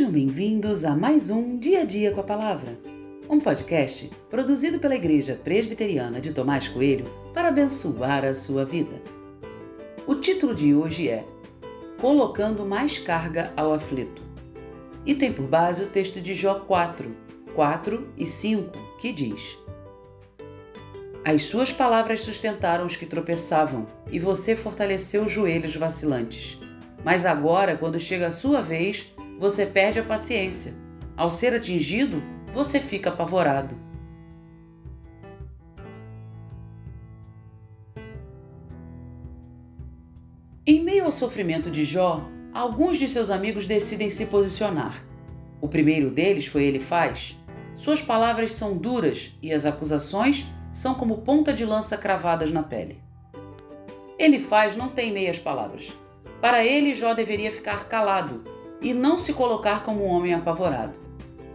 Sejam bem-vindos a mais um Dia a Dia com a Palavra, um podcast produzido pela Igreja Presbiteriana de Tomás Coelho para abençoar a sua vida. O título de hoje é Colocando mais carga ao aflito e tem por base o texto de Jó 4, 4 e 5, que diz: As suas palavras sustentaram os que tropeçavam e você fortaleceu os joelhos vacilantes. Mas agora, quando chega a sua vez, você perde a paciência. Ao ser atingido, você fica apavorado. Em meio ao sofrimento de Jó, alguns de seus amigos decidem se posicionar. O primeiro deles foi Elifaz. Suas palavras são duras e as acusações são como ponta de lança cravadas na pele. Elifaz não tem meias palavras. Para ele, Jó deveria ficar calado e não se colocar como um homem apavorado.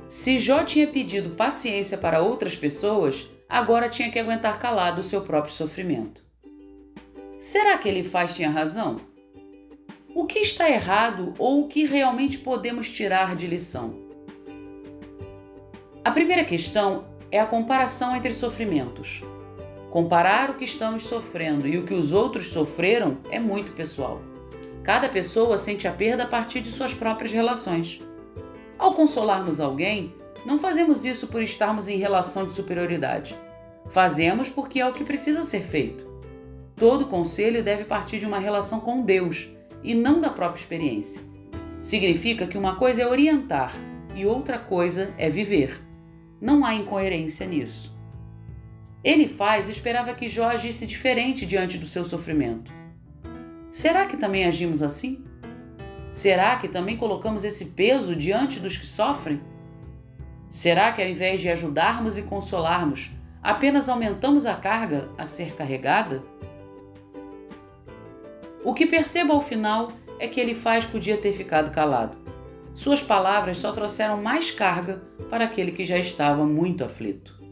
Se Jó tinha pedido paciência para outras pessoas, agora tinha que aguentar calado o seu próprio sofrimento. Será que ele faz tinha razão? O que está errado ou o que realmente podemos tirar de lição? A primeira questão é a comparação entre sofrimentos. Comparar o que estamos sofrendo e o que os outros sofreram é muito pessoal. Cada pessoa sente a perda a partir de suas próprias relações. Ao consolarmos alguém, não fazemos isso por estarmos em relação de superioridade. Fazemos porque é o que precisa ser feito. Todo conselho deve partir de uma relação com Deus e não da própria experiência. Significa que uma coisa é orientar e outra coisa é viver. Não há incoerência nisso. Ele faz esperava que Jó agisse diferente diante do seu sofrimento. Será que também agimos assim? Será que também colocamos esse peso diante dos que sofrem? Será que ao invés de ajudarmos e consolarmos, apenas aumentamos a carga a ser carregada? O que percebo ao final é que ele faz podia ter ficado calado. Suas palavras só trouxeram mais carga para aquele que já estava muito aflito.